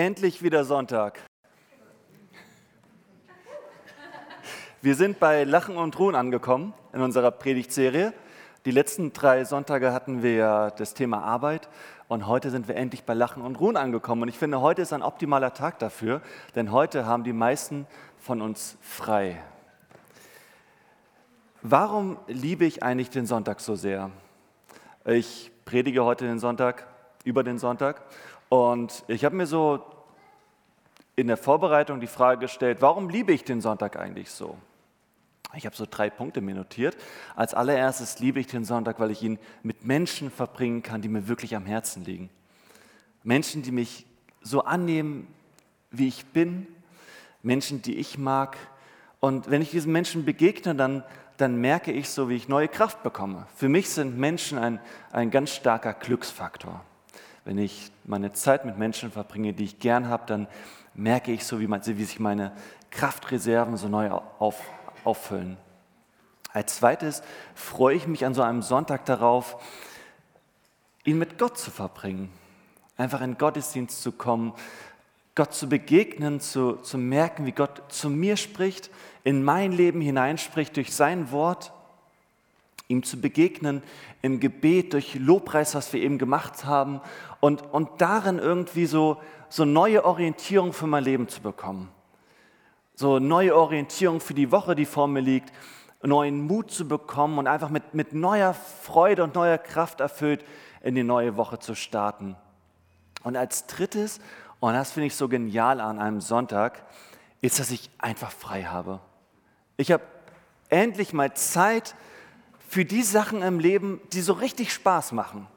Endlich wieder Sonntag. Wir sind bei Lachen und Ruhen angekommen in unserer Predigtserie. Die letzten drei Sonntage hatten wir das Thema Arbeit und heute sind wir endlich bei Lachen und Ruhen angekommen. Und ich finde, heute ist ein optimaler Tag dafür, denn heute haben die meisten von uns frei. Warum liebe ich eigentlich den Sonntag so sehr? Ich predige heute den Sonntag, über den Sonntag und ich habe mir so in der Vorbereitung die Frage gestellt, warum liebe ich den Sonntag eigentlich so? Ich habe so drei Punkte mir notiert. Als allererstes liebe ich den Sonntag, weil ich ihn mit Menschen verbringen kann, die mir wirklich am Herzen liegen. Menschen, die mich so annehmen, wie ich bin. Menschen, die ich mag. Und wenn ich diesen Menschen begegne, dann, dann merke ich so, wie ich neue Kraft bekomme. Für mich sind Menschen ein, ein ganz starker Glücksfaktor. Wenn ich meine Zeit mit Menschen verbringe, die ich gern habe, dann merke ich so, wie, man, wie sich meine Kraftreserven so neu auf, auffüllen. Als zweites freue ich mich an so einem Sonntag darauf, ihn mit Gott zu verbringen. Einfach in Gottesdienst zu kommen, Gott zu begegnen, zu, zu merken, wie Gott zu mir spricht, in mein Leben hineinspricht durch sein Wort ihm zu begegnen im Gebet, durch Lobpreis, was wir eben gemacht haben und, und darin irgendwie so, so neue Orientierung für mein Leben zu bekommen. So neue Orientierung für die Woche, die vor mir liegt, neuen Mut zu bekommen und einfach mit, mit neuer Freude und neuer Kraft erfüllt in die neue Woche zu starten. Und als drittes, und das finde ich so genial an einem Sonntag, ist, dass ich einfach frei habe. Ich habe endlich mal Zeit, für die Sachen im Leben, die so richtig Spaß machen.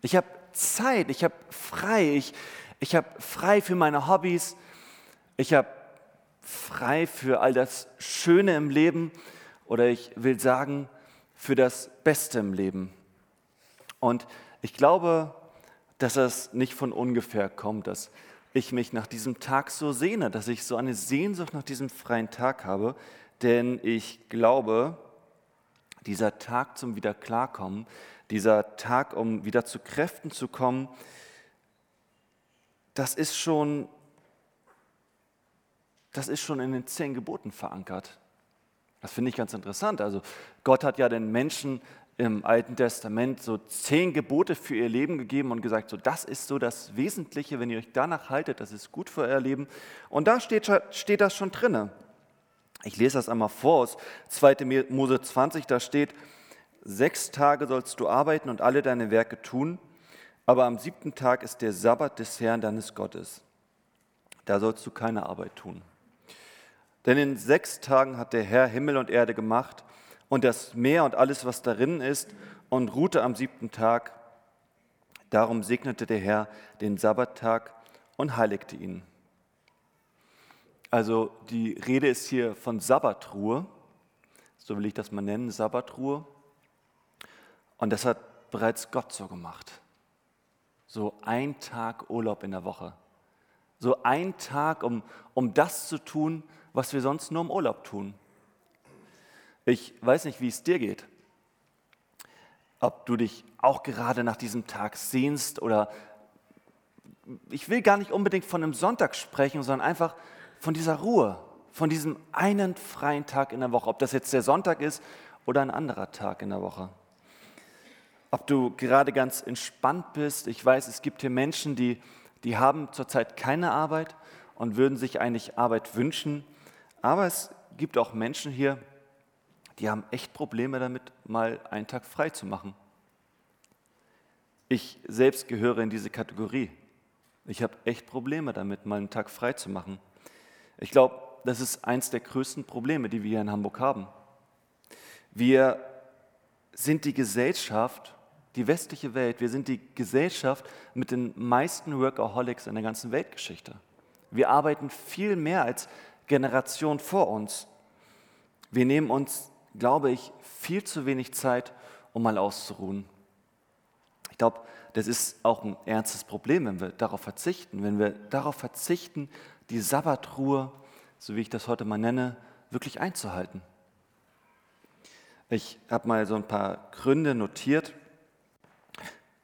Ich habe Zeit, ich habe frei, ich, ich habe frei für meine Hobbys, ich habe frei für all das Schöne im Leben oder ich will sagen, für das Beste im Leben. Und ich glaube, dass das nicht von ungefähr kommt, dass ich mich nach diesem Tag so sehne, dass ich so eine Sehnsucht nach diesem freien Tag habe, denn ich glaube, dieser Tag zum Wiederklarkommen, dieser Tag, um wieder zu Kräften zu kommen, das ist schon, das ist schon in den zehn Geboten verankert. Das finde ich ganz interessant. Also Gott hat ja den Menschen im Alten Testament so zehn Gebote für ihr Leben gegeben und gesagt, so das ist so das Wesentliche, wenn ihr euch danach haltet, das ist gut für euer Leben. Und da steht, steht das schon drinne. Ich lese das einmal vor aus 2. Mose 20, da steht, sechs Tage sollst du arbeiten und alle deine Werke tun, aber am siebten Tag ist der Sabbat des Herrn deines Gottes. Da sollst du keine Arbeit tun. Denn in sechs Tagen hat der Herr Himmel und Erde gemacht und das Meer und alles, was darin ist, und ruhte am siebten Tag. Darum segnete der Herr den Sabbattag und heiligte ihn. Also die Rede ist hier von Sabbatruhe, so will ich das mal nennen, Sabbatruhe. Und das hat bereits Gott so gemacht. So ein Tag Urlaub in der Woche. So ein Tag, um, um das zu tun, was wir sonst nur im Urlaub tun. Ich weiß nicht, wie es dir geht. Ob du dich auch gerade nach diesem Tag sehnst oder ich will gar nicht unbedingt von einem Sonntag sprechen, sondern einfach von dieser Ruhe, von diesem einen freien Tag in der Woche, ob das jetzt der Sonntag ist oder ein anderer Tag in der Woche. Ob du gerade ganz entspannt bist. Ich weiß, es gibt hier Menschen, die, die haben zurzeit keine Arbeit und würden sich eigentlich Arbeit wünschen. Aber es gibt auch Menschen hier, die haben echt Probleme damit, mal einen Tag frei zu machen. Ich selbst gehöre in diese Kategorie. Ich habe echt Probleme damit, mal einen Tag frei zu machen. Ich glaube, das ist eines der größten Probleme, die wir hier in Hamburg haben. Wir sind die Gesellschaft, die westliche Welt, wir sind die Gesellschaft mit den meisten Workaholics in der ganzen Weltgeschichte. Wir arbeiten viel mehr als Generation vor uns. Wir nehmen uns, glaube ich, viel zu wenig Zeit, um mal auszuruhen. Ich glaube, das ist auch ein ernstes Problem, wenn wir darauf verzichten, wenn wir darauf verzichten, die Sabbatruhe, so wie ich das heute mal nenne, wirklich einzuhalten. Ich habe mal so ein paar Gründe notiert,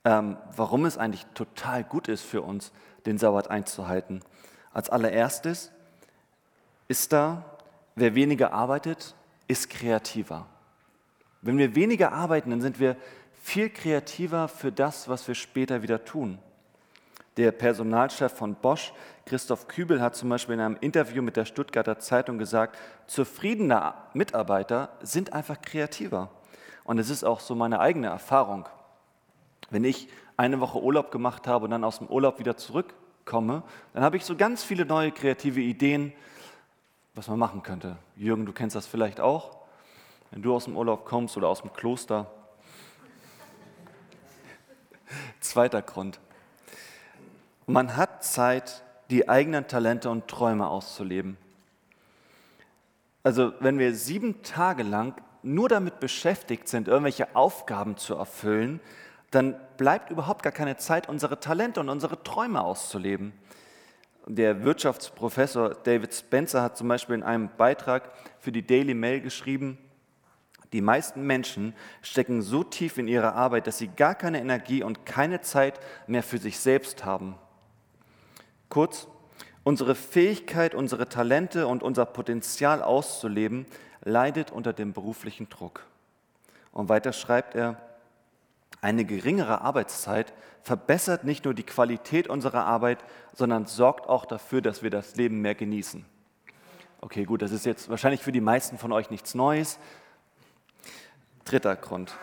ähm, warum es eigentlich total gut ist für uns, den Sabbat einzuhalten. Als allererstes ist da, wer weniger arbeitet, ist kreativer. Wenn wir weniger arbeiten, dann sind wir viel kreativer für das, was wir später wieder tun. Der Personalchef von Bosch, Christoph Kübel, hat zum Beispiel in einem Interview mit der Stuttgarter Zeitung gesagt, zufriedene Mitarbeiter sind einfach kreativer. Und es ist auch so meine eigene Erfahrung. Wenn ich eine Woche Urlaub gemacht habe und dann aus dem Urlaub wieder zurückkomme, dann habe ich so ganz viele neue kreative Ideen, was man machen könnte. Jürgen, du kennst das vielleicht auch. Wenn du aus dem Urlaub kommst oder aus dem Kloster. Zweiter Grund. Man hat Zeit, die eigenen Talente und Träume auszuleben. Also wenn wir sieben Tage lang nur damit beschäftigt sind, irgendwelche Aufgaben zu erfüllen, dann bleibt überhaupt gar keine Zeit, unsere Talente und unsere Träume auszuleben. Der Wirtschaftsprofessor David Spencer hat zum Beispiel in einem Beitrag für die Daily Mail geschrieben, die meisten Menschen stecken so tief in ihre Arbeit, dass sie gar keine Energie und keine Zeit mehr für sich selbst haben. Kurz, unsere Fähigkeit, unsere Talente und unser Potenzial auszuleben, leidet unter dem beruflichen Druck. Und weiter schreibt er, eine geringere Arbeitszeit verbessert nicht nur die Qualität unserer Arbeit, sondern sorgt auch dafür, dass wir das Leben mehr genießen. Okay, gut, das ist jetzt wahrscheinlich für die meisten von euch nichts Neues. Dritter Grund.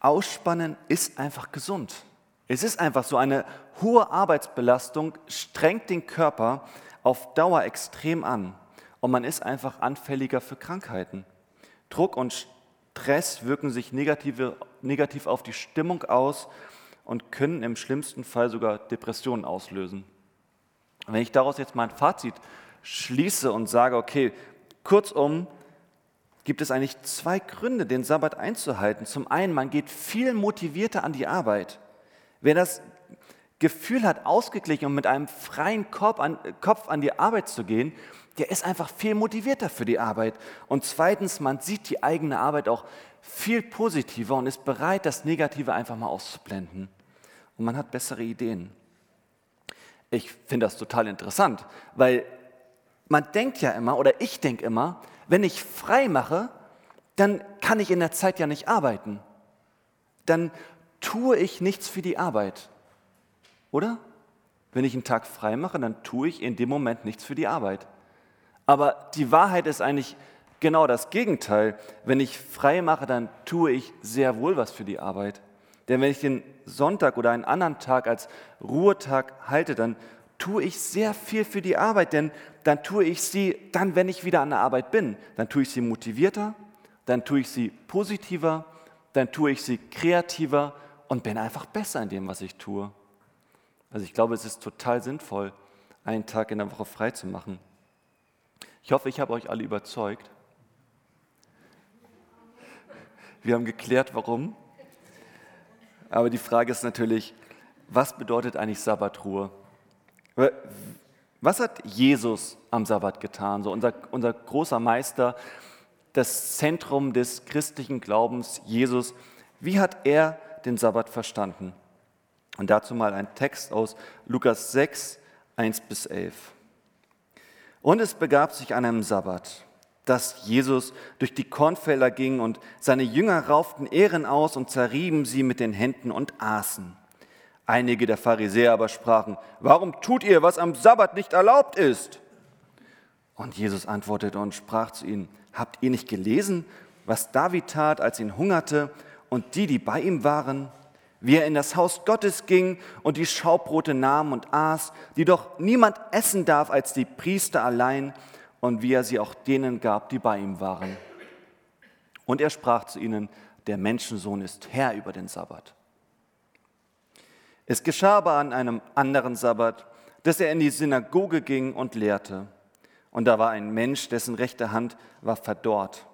Ausspannen ist einfach gesund. Es ist einfach so, eine hohe Arbeitsbelastung strengt den Körper auf Dauer extrem an und man ist einfach anfälliger für Krankheiten. Druck und Stress wirken sich negative, negativ auf die Stimmung aus und können im schlimmsten Fall sogar Depressionen auslösen. Wenn ich daraus jetzt mein Fazit schließe und sage, okay, kurzum, gibt es eigentlich zwei Gründe, den Sabbat einzuhalten. Zum einen, man geht viel motivierter an die Arbeit. Wer das Gefühl hat, ausgeglichen und mit einem freien Kopf an, Kopf an die Arbeit zu gehen, der ist einfach viel motivierter für die Arbeit. Und zweitens, man sieht die eigene Arbeit auch viel positiver und ist bereit, das Negative einfach mal auszublenden. Und man hat bessere Ideen. Ich finde das total interessant, weil man denkt ja immer, oder ich denke immer, wenn ich frei mache, dann kann ich in der Zeit ja nicht arbeiten. Dann tue ich nichts für die Arbeit. Oder? Wenn ich einen Tag frei mache, dann tue ich in dem Moment nichts für die Arbeit. Aber die Wahrheit ist eigentlich genau das Gegenteil. Wenn ich frei mache, dann tue ich sehr wohl was für die Arbeit. Denn wenn ich den Sonntag oder einen anderen Tag als Ruhetag halte, dann tue ich sehr viel für die Arbeit, denn dann tue ich sie, dann wenn ich wieder an der Arbeit bin, dann tue ich sie motivierter, dann tue ich sie positiver, dann tue ich sie kreativer und bin einfach besser in dem, was ich tue. Also ich glaube, es ist total sinnvoll, einen Tag in der Woche frei zu machen. Ich hoffe, ich habe euch alle überzeugt. Wir haben geklärt, warum. Aber die Frage ist natürlich, was bedeutet eigentlich Sabbatruhe? Was hat Jesus am Sabbat getan? So unser, unser großer Meister, das Zentrum des christlichen Glaubens, Jesus. Wie hat er den Sabbat verstanden? Und dazu mal ein Text aus Lukas 6, 1 bis 11. Und es begab sich an einem Sabbat, dass Jesus durch die Kornfelder ging und seine Jünger rauften Ehren aus und zerrieben sie mit den Händen und aßen. Einige der Pharisäer aber sprachen, warum tut ihr, was am Sabbat nicht erlaubt ist? Und Jesus antwortete und sprach zu ihnen, habt ihr nicht gelesen, was David tat, als ihn hungerte und die, die bei ihm waren? wie er in das Haus Gottes ging und die Schaubrote nahm und aß, die doch niemand essen darf als die Priester allein, und wie er sie auch denen gab, die bei ihm waren. Und er sprach zu ihnen, der Menschensohn ist Herr über den Sabbat. Es geschah aber an einem anderen Sabbat, dass er in die Synagoge ging und lehrte. Und da war ein Mensch, dessen rechte Hand war verdorrt.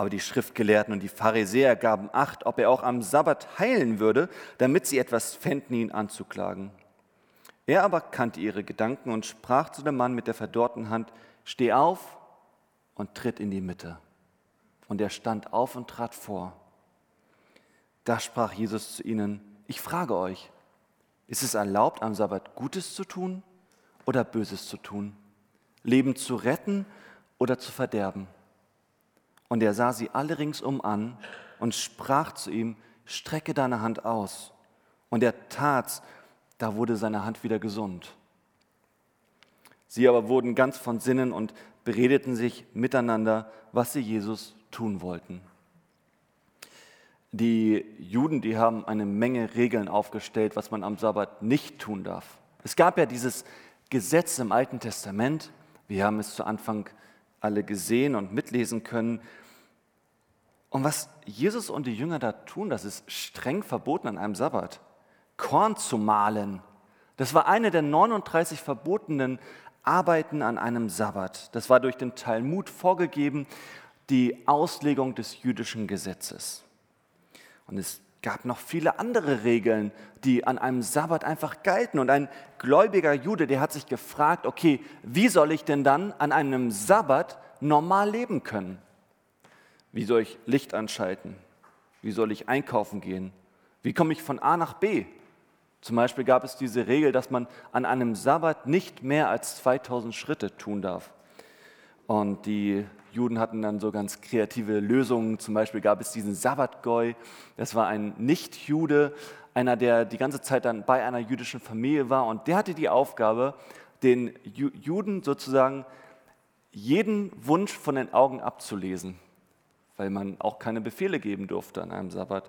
Aber die Schriftgelehrten und die Pharisäer gaben Acht, ob er auch am Sabbat heilen würde, damit sie etwas fänden, ihn anzuklagen. Er aber kannte ihre Gedanken und sprach zu dem Mann mit der verdorrten Hand, Steh auf und tritt in die Mitte. Und er stand auf und trat vor. Da sprach Jesus zu ihnen, ich frage euch, Ist es erlaubt, am Sabbat Gutes zu tun oder Böses zu tun? Leben zu retten oder zu verderben? Und er sah sie alle ringsum an und sprach zu ihm, strecke deine Hand aus. Und er tat's, da wurde seine Hand wieder gesund. Sie aber wurden ganz von Sinnen und beredeten sich miteinander, was sie Jesus tun wollten. Die Juden, die haben eine Menge Regeln aufgestellt, was man am Sabbat nicht tun darf. Es gab ja dieses Gesetz im Alten Testament, wir haben es zu Anfang alle gesehen und mitlesen können. Und was Jesus und die Jünger da tun, das ist streng verboten an einem Sabbat. Korn zu mahlen, das war eine der 39 verbotenen Arbeiten an einem Sabbat. Das war durch den Talmud vorgegeben, die Auslegung des jüdischen Gesetzes. Und es gab noch viele andere Regeln, die an einem Sabbat einfach galten. Und ein gläubiger Jude, der hat sich gefragt, okay, wie soll ich denn dann an einem Sabbat normal leben können? Wie soll ich Licht anschalten? Wie soll ich einkaufen gehen? Wie komme ich von A nach B? Zum Beispiel gab es diese Regel, dass man an einem Sabbat nicht mehr als 2000 Schritte tun darf. Und die Juden hatten dann so ganz kreative Lösungen. Zum Beispiel gab es diesen Sabbatgoi. Das war ein Nicht-Jude, einer, der die ganze Zeit dann bei einer jüdischen Familie war. Und der hatte die Aufgabe, den Juden sozusagen jeden Wunsch von den Augen abzulesen, weil man auch keine Befehle geben durfte an einem Sabbat.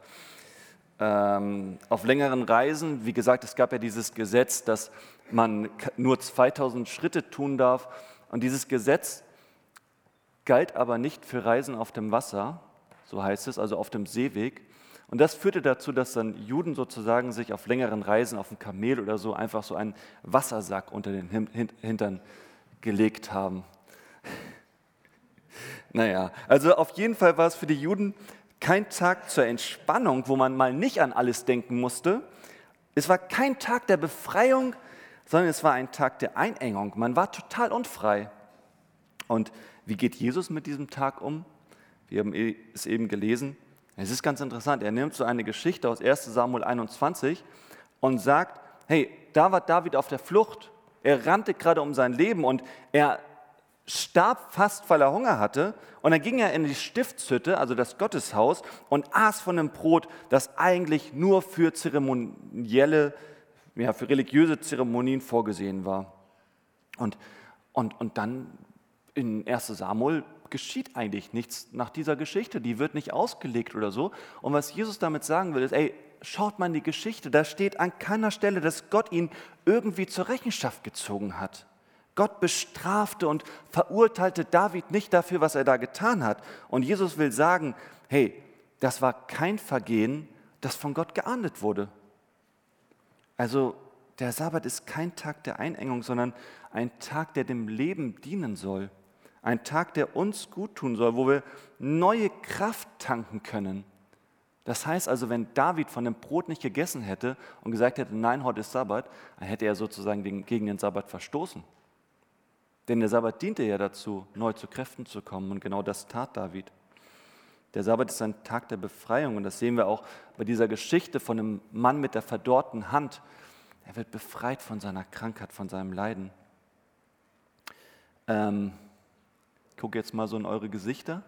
Ähm, auf längeren Reisen, wie gesagt, es gab ja dieses Gesetz, dass man nur 2000 Schritte tun darf. Und dieses Gesetz galt aber nicht für Reisen auf dem Wasser, so heißt es, also auf dem Seeweg. Und das führte dazu, dass dann Juden sozusagen sich auf längeren Reisen auf dem Kamel oder so einfach so einen Wassersack unter den Hintern gelegt haben. Naja, also auf jeden Fall war es für die Juden kein Tag zur Entspannung, wo man mal nicht an alles denken musste. Es war kein Tag der Befreiung, sondern es war ein Tag der Einengung. Man war total unfrei. Und wie geht Jesus mit diesem Tag um? Wir haben es eben gelesen. Es ist ganz interessant. Er nimmt so eine Geschichte aus 1 Samuel 21 und sagt, hey, da war David auf der Flucht. Er rannte gerade um sein Leben und er starb fast, weil er Hunger hatte. Und dann ging er in die Stiftshütte, also das Gotteshaus, und aß von einem Brot, das eigentlich nur für zeremonielle, ja, für religiöse Zeremonien vorgesehen war. Und, und, und dann in 1 Samuel geschieht eigentlich nichts nach dieser Geschichte. Die wird nicht ausgelegt oder so. Und was Jesus damit sagen will, ist, ey, schaut mal in die Geschichte. Da steht an keiner Stelle, dass Gott ihn irgendwie zur Rechenschaft gezogen hat. Gott bestrafte und verurteilte David nicht dafür, was er da getan hat. Und Jesus will sagen, hey, das war kein Vergehen, das von Gott geahndet wurde. Also der Sabbat ist kein Tag der Einengung, sondern ein Tag, der dem Leben dienen soll. Ein Tag, der uns gut tun soll, wo wir neue Kraft tanken können. Das heißt also, wenn David von dem Brot nicht gegessen hätte und gesagt hätte, nein, heute ist Sabbat, dann hätte er sozusagen gegen den Sabbat verstoßen. Denn der Sabbat diente ja dazu, neu zu Kräften zu kommen. Und genau das tat David. Der Sabbat ist ein Tag der Befreiung. Und das sehen wir auch bei dieser Geschichte von dem Mann mit der verdorrten Hand. Er wird befreit von seiner Krankheit, von seinem Leiden. Ähm, ich gucke jetzt mal so in eure Gesichter.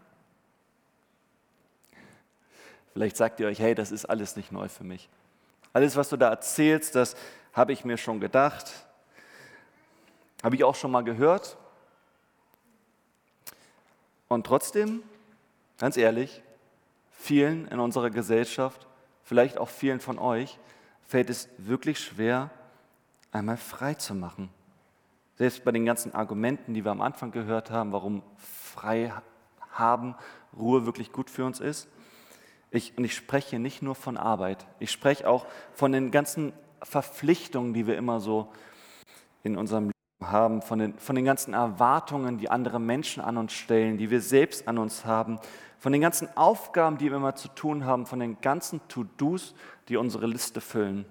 Vielleicht sagt ihr euch, hey, das ist alles nicht neu für mich. Alles, was du da erzählst, das habe ich mir schon gedacht. Habe ich auch schon mal gehört. Und trotzdem, ganz ehrlich, vielen in unserer Gesellschaft, vielleicht auch vielen von euch, fällt es wirklich schwer, einmal frei zu machen. Selbst bei den ganzen Argumenten, die wir am Anfang gehört haben, warum frei haben, Ruhe wirklich gut für uns ist. Ich, und ich spreche nicht nur von Arbeit, ich spreche auch von den ganzen Verpflichtungen, die wir immer so in unserem haben, von den, von den ganzen Erwartungen, die andere Menschen an uns stellen, die wir selbst an uns haben, von den ganzen Aufgaben, die wir immer zu tun haben, von den ganzen To-Dos, die unsere Liste füllen.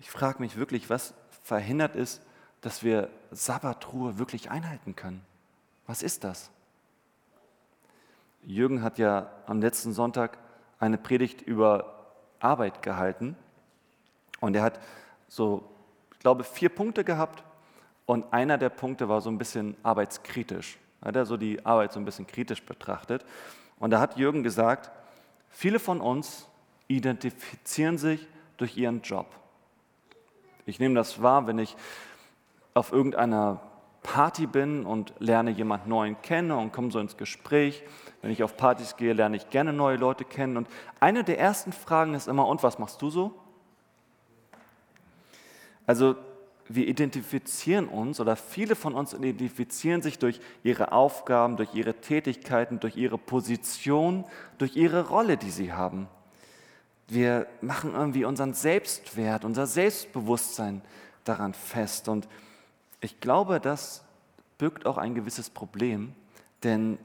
Ich frage mich wirklich, was verhindert ist, dass wir Sabbatruhe wirklich einhalten können. Was ist das? Jürgen hat ja am letzten Sonntag eine Predigt über Arbeit gehalten und er hat so, ich glaube, vier Punkte gehabt und einer der Punkte war so ein bisschen arbeitskritisch. Hat er so die Arbeit so ein bisschen kritisch betrachtet. Und da hat Jürgen gesagt, viele von uns identifizieren sich durch ihren Job. Ich nehme das wahr, wenn ich auf irgendeiner Party bin und lerne jemand Neuen kennen und komme so ins Gespräch. Wenn ich auf Partys gehe, lerne ich gerne neue Leute kennen. Und eine der ersten Fragen ist immer, und was machst du so? Also wir identifizieren uns oder viele von uns identifizieren sich durch ihre Aufgaben, durch ihre Tätigkeiten, durch ihre Position, durch ihre Rolle, die sie haben. Wir machen irgendwie unseren Selbstwert, unser Selbstbewusstsein daran fest. Und ich glaube, das birgt auch ein gewisses Problem, denn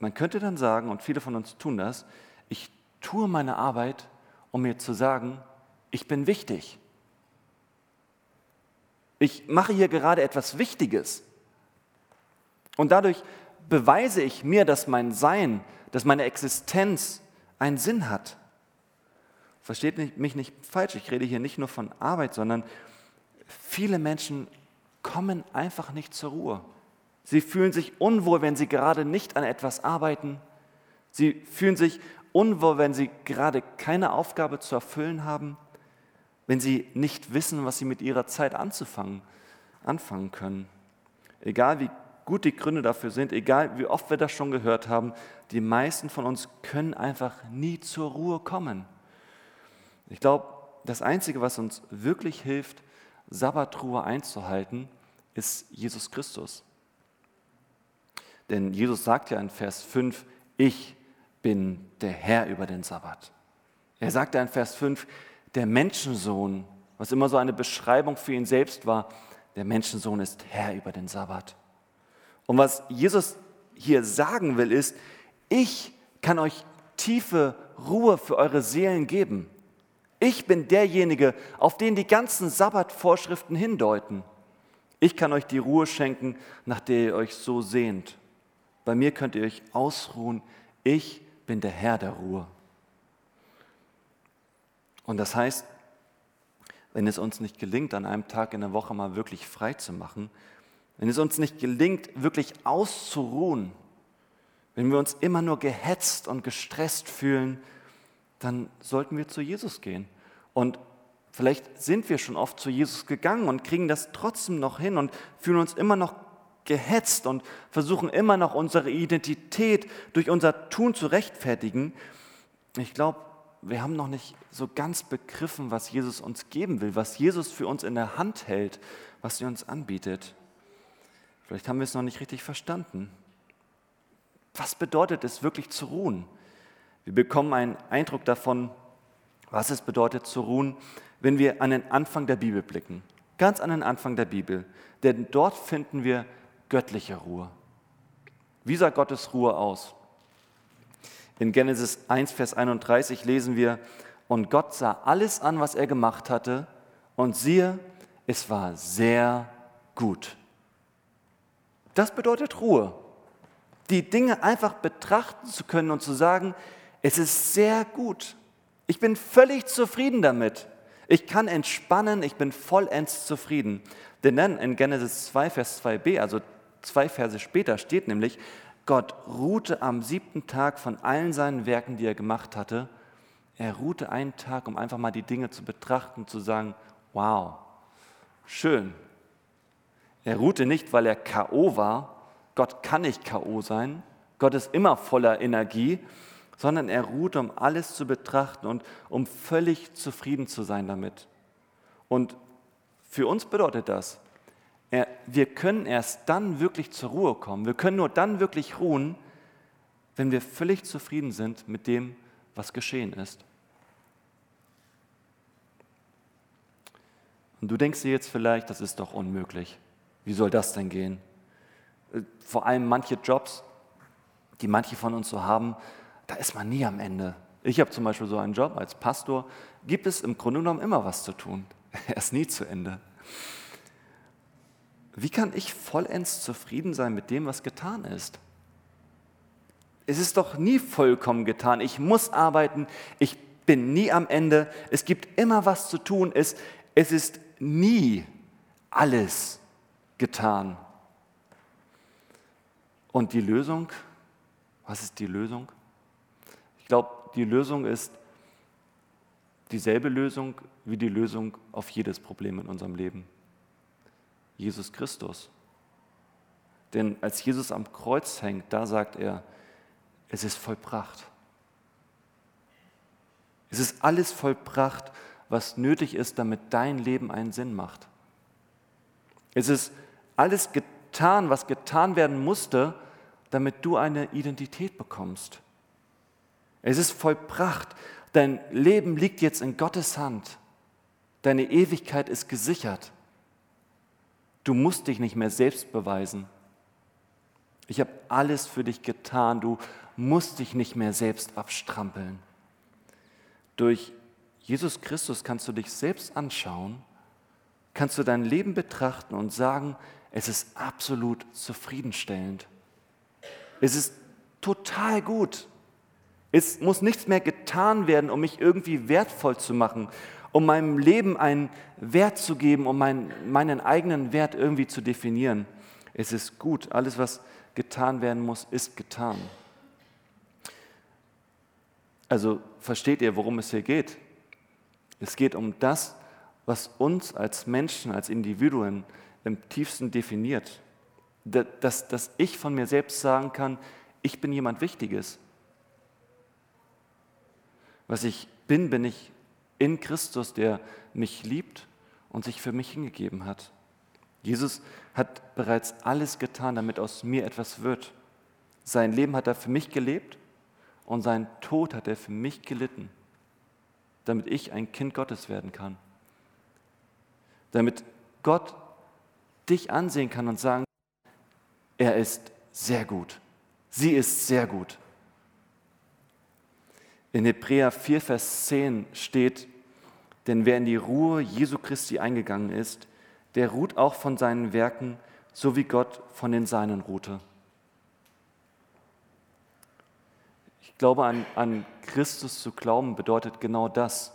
man könnte dann sagen, und viele von uns tun das, ich tue meine Arbeit, um mir zu sagen, ich bin wichtig. Ich mache hier gerade etwas Wichtiges. Und dadurch beweise ich mir, dass mein Sein, dass meine Existenz einen Sinn hat. Versteht mich nicht falsch, ich rede hier nicht nur von Arbeit, sondern viele Menschen kommen einfach nicht zur Ruhe. Sie fühlen sich unwohl, wenn sie gerade nicht an etwas arbeiten. Sie fühlen sich unwohl, wenn sie gerade keine Aufgabe zu erfüllen haben wenn sie nicht wissen, was sie mit ihrer Zeit anzufangen, anfangen können. Egal wie gut die Gründe dafür sind, egal wie oft wir das schon gehört haben, die meisten von uns können einfach nie zur Ruhe kommen. Ich glaube, das Einzige, was uns wirklich hilft, Sabbatruhe einzuhalten, ist Jesus Christus. Denn Jesus sagt ja in Vers 5, ich bin der Herr über den Sabbat. Er sagt ja in Vers 5, der Menschensohn, was immer so eine Beschreibung für ihn selbst war, der Menschensohn ist Herr über den Sabbat. Und was Jesus hier sagen will, ist, ich kann euch tiefe Ruhe für eure Seelen geben. Ich bin derjenige, auf den die ganzen Sabbatvorschriften hindeuten. Ich kann euch die Ruhe schenken, nach der ihr euch so sehnt. Bei mir könnt ihr euch ausruhen. Ich bin der Herr der Ruhe. Und das heißt, wenn es uns nicht gelingt, an einem Tag in der Woche mal wirklich frei zu machen, wenn es uns nicht gelingt, wirklich auszuruhen, wenn wir uns immer nur gehetzt und gestresst fühlen, dann sollten wir zu Jesus gehen. Und vielleicht sind wir schon oft zu Jesus gegangen und kriegen das trotzdem noch hin und fühlen uns immer noch gehetzt und versuchen immer noch unsere Identität durch unser Tun zu rechtfertigen. Ich glaube, wir haben noch nicht so ganz begriffen, was Jesus uns geben will, was Jesus für uns in der Hand hält, was er uns anbietet. Vielleicht haben wir es noch nicht richtig verstanden. Was bedeutet es wirklich zu ruhen? Wir bekommen einen Eindruck davon, was es bedeutet zu ruhen, wenn wir an den Anfang der Bibel blicken. Ganz an den Anfang der Bibel. Denn dort finden wir göttliche Ruhe. Wie sah Gottes Ruhe aus? In Genesis 1, Vers 31 lesen wir, und Gott sah alles an, was er gemacht hatte, und siehe, es war sehr gut. Das bedeutet Ruhe. Die Dinge einfach betrachten zu können und zu sagen, es ist sehr gut. Ich bin völlig zufrieden damit. Ich kann entspannen, ich bin vollends zufrieden. Denn dann in Genesis 2, Vers 2b, also zwei Verse später, steht nämlich, Gott ruhte am siebten Tag von allen seinen Werken, die er gemacht hatte. Er ruhte einen Tag, um einfach mal die Dinge zu betrachten, zu sagen, wow, schön. Er ruhte nicht, weil er KO war. Gott kann nicht KO sein. Gott ist immer voller Energie, sondern er ruhte, um alles zu betrachten und um völlig zufrieden zu sein damit. Und für uns bedeutet das, wir können erst dann wirklich zur Ruhe kommen. Wir können nur dann wirklich ruhen, wenn wir völlig zufrieden sind mit dem, was geschehen ist. Und du denkst dir jetzt vielleicht, das ist doch unmöglich. Wie soll das denn gehen? Vor allem manche Jobs, die manche von uns so haben, da ist man nie am Ende. Ich habe zum Beispiel so einen Job als Pastor, gibt es im Grunde genommen immer was zu tun. Er ist nie zu Ende. Wie kann ich vollends zufrieden sein mit dem, was getan ist? Es ist doch nie vollkommen getan. Ich muss arbeiten. Ich bin nie am Ende. Es gibt immer was zu tun. Es, es ist nie alles getan. Und die Lösung, was ist die Lösung? Ich glaube, die Lösung ist dieselbe Lösung wie die Lösung auf jedes Problem in unserem Leben. Jesus Christus. Denn als Jesus am Kreuz hängt, da sagt er, es ist vollbracht. Es ist alles vollbracht, was nötig ist, damit dein Leben einen Sinn macht. Es ist alles getan, was getan werden musste, damit du eine Identität bekommst. Es ist vollbracht. Dein Leben liegt jetzt in Gottes Hand. Deine Ewigkeit ist gesichert. Du musst dich nicht mehr selbst beweisen. Ich habe alles für dich getan. Du musst dich nicht mehr selbst abstrampeln. Durch Jesus Christus kannst du dich selbst anschauen, kannst du dein Leben betrachten und sagen, es ist absolut zufriedenstellend. Es ist total gut. Es muss nichts mehr getan werden, um mich irgendwie wertvoll zu machen, um meinem Leben einen Wert zu geben, um meinen, meinen eigenen Wert irgendwie zu definieren. Es ist gut. Alles, was getan werden muss, ist getan. Also versteht ihr, worum es hier geht? Es geht um das, was uns als Menschen, als Individuen im tiefsten definiert. Dass, dass ich von mir selbst sagen kann, ich bin jemand Wichtiges. Was ich bin, bin ich in Christus, der mich liebt und sich für mich hingegeben hat. Jesus hat bereits alles getan, damit aus mir etwas wird. Sein Leben hat er für mich gelebt und seinen Tod hat er für mich gelitten, damit ich ein Kind Gottes werden kann. Damit Gott dich ansehen kann und sagen, er ist sehr gut. Sie ist sehr gut. In Hebräer 4, Vers 10 steht, denn wer in die Ruhe Jesu Christi eingegangen ist, der ruht auch von seinen Werken, so wie Gott von den Seinen ruhte. Ich glaube, an, an Christus zu glauben bedeutet genau das.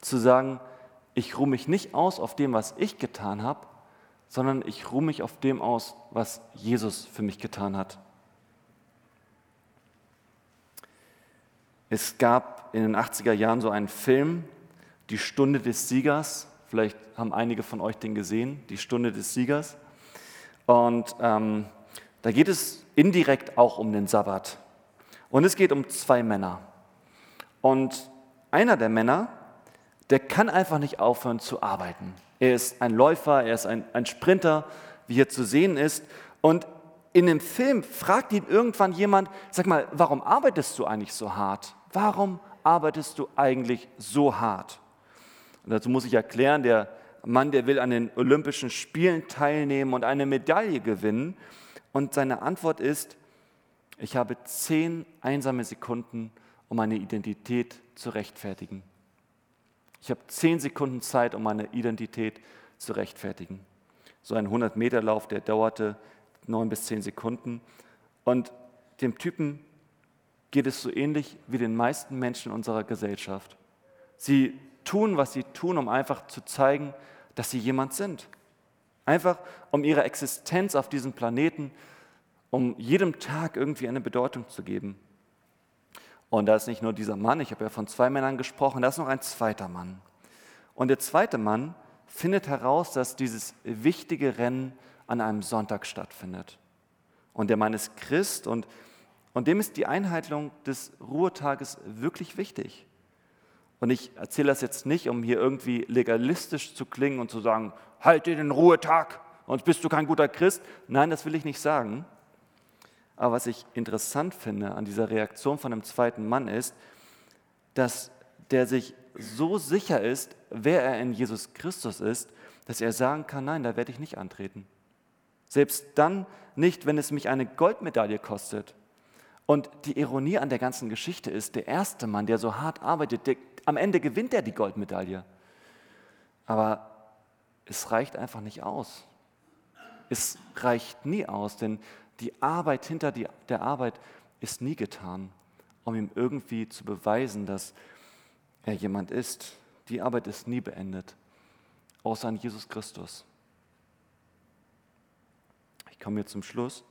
Zu sagen, ich ruhe mich nicht aus auf dem, was ich getan habe, sondern ich ruhe mich auf dem aus, was Jesus für mich getan hat. Es gab in den 80er Jahren so einen Film, Die Stunde des Siegers. Vielleicht haben einige von euch den gesehen, Die Stunde des Siegers. Und ähm, da geht es indirekt auch um den Sabbat. Und es geht um zwei Männer. Und einer der Männer, der kann einfach nicht aufhören zu arbeiten. Er ist ein Läufer, er ist ein, ein Sprinter, wie hier zu sehen ist. Und in dem Film fragt ihn irgendwann jemand, sag mal, warum arbeitest du eigentlich so hart? Warum arbeitest du eigentlich so hart? Und dazu muss ich erklären, der Mann, der will an den Olympischen Spielen teilnehmen und eine Medaille gewinnen. Und seine Antwort ist, ich habe zehn einsame Sekunden, um meine Identität zu rechtfertigen. Ich habe zehn Sekunden Zeit, um meine Identität zu rechtfertigen. So ein 100-Meter-Lauf, der dauerte neun bis zehn Sekunden. Und dem Typen geht es so ähnlich wie den meisten Menschen unserer Gesellschaft. Sie tun, was sie tun, um einfach zu zeigen, dass sie jemand sind. Einfach um ihre Existenz auf diesem Planeten, um jedem Tag irgendwie eine Bedeutung zu geben. Und da ist nicht nur dieser Mann, ich habe ja von zwei Männern gesprochen, da ist noch ein zweiter Mann. Und der zweite Mann findet heraus, dass dieses wichtige Rennen an einem Sonntag stattfindet. Und der Mann ist Christ und, und dem ist die Einhaltung des Ruhetages wirklich wichtig. Und ich erzähle das jetzt nicht, um hier irgendwie legalistisch zu klingen und zu sagen, halt dir den Ruhetag, sonst bist du kein guter Christ. Nein, das will ich nicht sagen. Aber was ich interessant finde an dieser Reaktion von dem zweiten Mann ist, dass der sich so sicher ist, wer er in Jesus Christus ist, dass er sagen kann, nein, da werde ich nicht antreten. Selbst dann nicht, wenn es mich eine Goldmedaille kostet. Und die Ironie an der ganzen Geschichte ist, der erste Mann, der so hart arbeitet, der, am Ende gewinnt er die Goldmedaille. Aber es reicht einfach nicht aus. Es reicht nie aus, denn die Arbeit hinter die, der Arbeit ist nie getan, um ihm irgendwie zu beweisen, dass er jemand ist. Die Arbeit ist nie beendet. außer an Jesus Christus. Ich komme jetzt zum Schluss.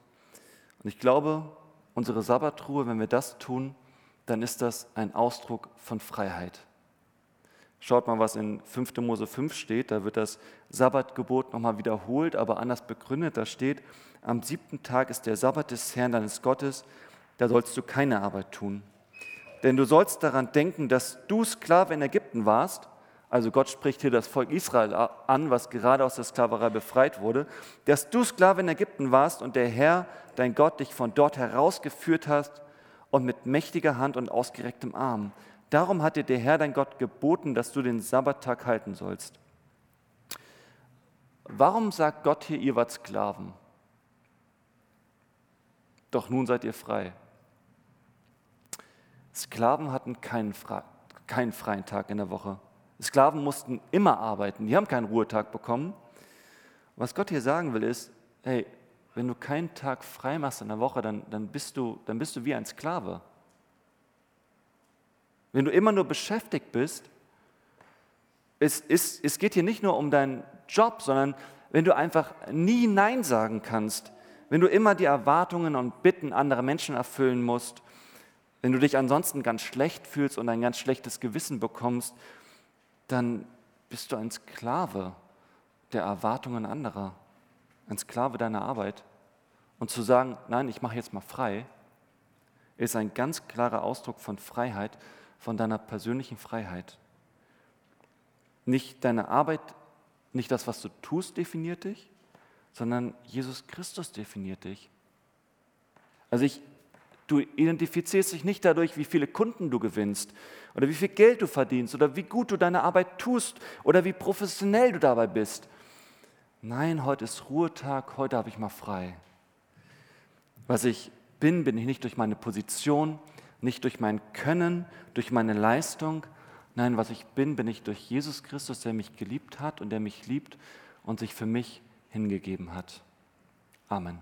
Und ich glaube, unsere Sabbatruhe, wenn wir das tun, dann ist das ein Ausdruck von Freiheit. Schaut mal, was in 5. Mose 5 steht. Da wird das Sabbatgebot nochmal wiederholt, aber anders begründet. Da steht, am siebten Tag ist der Sabbat des Herrn deines Gottes, da sollst du keine Arbeit tun. Denn du sollst daran denken, dass du Sklave in Ägypten warst. Also Gott spricht hier das Volk Israel an, was gerade aus der Sklaverei befreit wurde. Dass du Sklave in Ägypten warst und der Herr, dein Gott, dich von dort herausgeführt hast und mit mächtiger Hand und ausgerecktem Arm. Darum hat dir der Herr, dein Gott, geboten, dass du den Sabbattag halten sollst. Warum sagt Gott hier, ihr wart Sklaven? Doch nun seid ihr frei. Sklaven hatten keinen, keinen freien Tag in der Woche. Sklaven mussten immer arbeiten, die haben keinen Ruhetag bekommen. Was Gott hier sagen will, ist, hey, wenn du keinen Tag frei machst in der Woche, dann, dann, bist, du, dann bist du wie ein Sklave. Wenn du immer nur beschäftigt bist, es, es, es geht hier nicht nur um deinen Job, sondern wenn du einfach nie Nein sagen kannst, wenn du immer die Erwartungen und Bitten anderer Menschen erfüllen musst, wenn du dich ansonsten ganz schlecht fühlst und ein ganz schlechtes Gewissen bekommst, dann bist du ein Sklave der Erwartungen anderer, ein Sklave deiner Arbeit. Und zu sagen, nein, ich mache jetzt mal frei, ist ein ganz klarer Ausdruck von Freiheit, von deiner persönlichen Freiheit. Nicht deine Arbeit, nicht das, was du tust, definiert dich, sondern Jesus Christus definiert dich. Also ich Du identifizierst dich nicht dadurch, wie viele Kunden du gewinnst oder wie viel Geld du verdienst oder wie gut du deine Arbeit tust oder wie professionell du dabei bist. Nein, heute ist Ruhetag, heute habe ich mal frei. Was ich bin, bin ich nicht durch meine Position, nicht durch mein Können, durch meine Leistung. Nein, was ich bin, bin ich durch Jesus Christus, der mich geliebt hat und der mich liebt und sich für mich hingegeben hat. Amen.